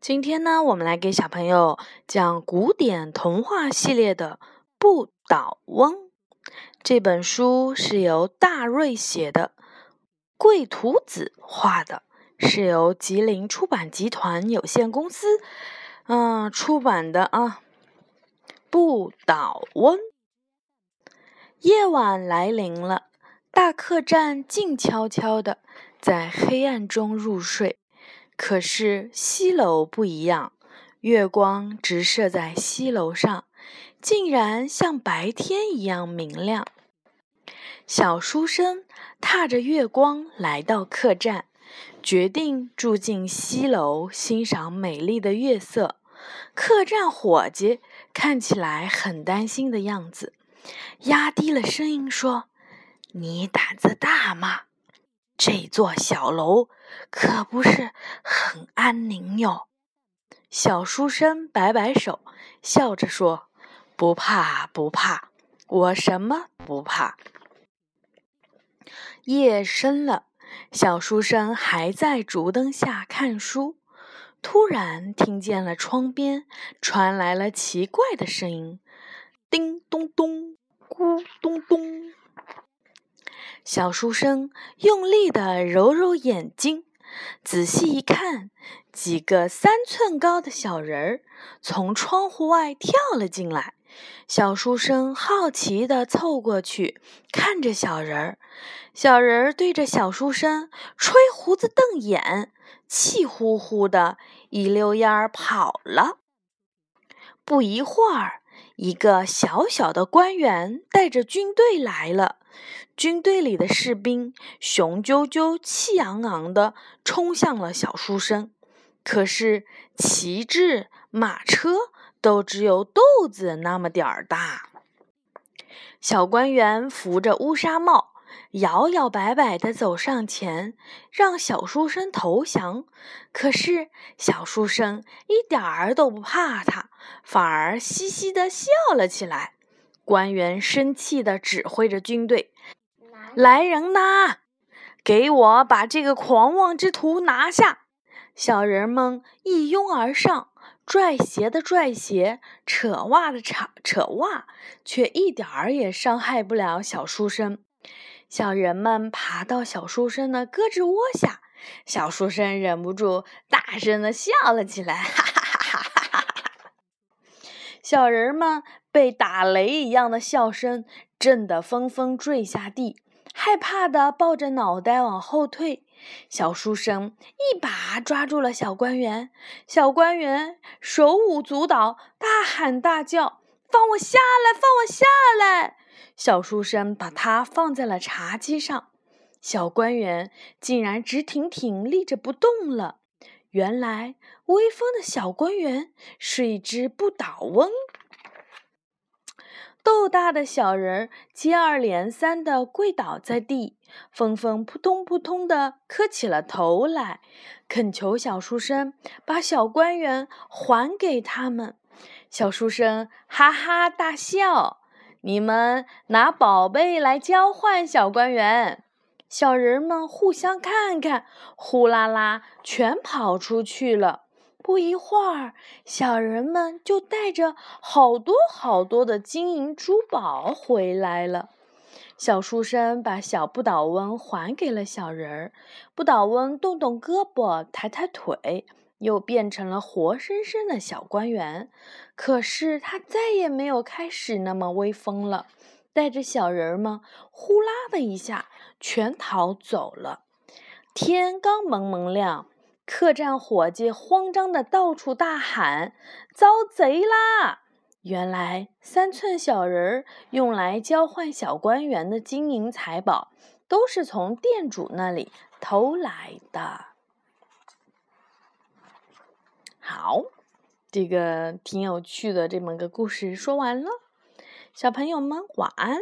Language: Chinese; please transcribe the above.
今天呢，我们来给小朋友讲古典童话系列的《不倒翁》。这本书是由大瑞写的，桂图子画的，是由吉林出版集团有限公司嗯出版的啊。不倒翁。夜晚来临了，大客栈静悄悄的，在黑暗中入睡。可是西楼不一样，月光直射在西楼上，竟然像白天一样明亮。小书生踏着月光来到客栈，决定住进西楼，欣赏美丽的月色。客栈伙计看起来很担心的样子，压低了声音说：“你胆子大吗？”这座小楼可不是很安宁哟。小书生摆摆手，笑着说：“不怕，不怕，我什么不怕。”夜深了，小书生还在烛灯下看书，突然听见了窗边传来了奇怪的声音：“叮咚咚，咕咚咚。”小书生用力地揉揉眼睛，仔细一看，几个三寸高的小人儿从窗户外跳了进来。小书生好奇地凑过去，看着小人儿。小人儿对着小书生吹胡子瞪眼，气呼呼的一溜烟儿跑了。不一会儿，一个小小的官员带着军队来了。军队里的士兵雄赳赳、气昂昂地冲向了小书生，可是旗帜、马车都只有豆子那么点儿大。小官员扶着乌纱帽，摇摇摆摆地走上前，让小书生投降。可是小书生一点儿都不怕他，反而嘻嘻地笑了起来。官员生气地指挥着军队。来人呐！给我把这个狂妄之徒拿下！小人们一拥而上，拽鞋的拽鞋，扯袜的扯扯袜，却一点儿也伤害不了小书生。小人们爬到小书生的胳肢窝下，小书生忍不住大声的笑了起来，哈哈哈哈哈哈！小人们被打雷一样的笑声震得纷纷坠下地。害怕的抱着脑袋往后退，小书生一把抓住了小官员，小官员手舞足蹈，大喊大叫：“放我下来！放我下来！”小书生把它放在了茶几上，小官员竟然直挺挺立着不动了。原来，威风的小官员是一只不倒翁。豆大的小人儿接二连三的跪倒在地，纷纷扑通扑通的磕起了头来，恳求小书生把小官员还给他们。小书生哈哈大笑：“你们拿宝贝来交换小官员。”小人们互相看看，呼啦啦全跑出去了。不一会儿，小人们就带着好多好多的金银珠宝回来了。小书生把小不倒翁还给了小人儿，不倒翁动动胳膊，抬抬腿，又变成了活生生的小官员。可是他再也没有开始那么威风了，带着小人们呼啦的一下全逃走了。天刚蒙蒙亮。客栈伙计慌张的到处大喊：“遭贼啦！”原来三寸小人用来交换小官员的金银财宝，都是从店主那里偷来的。好，这个挺有趣的这么个故事说完了，小朋友们晚安。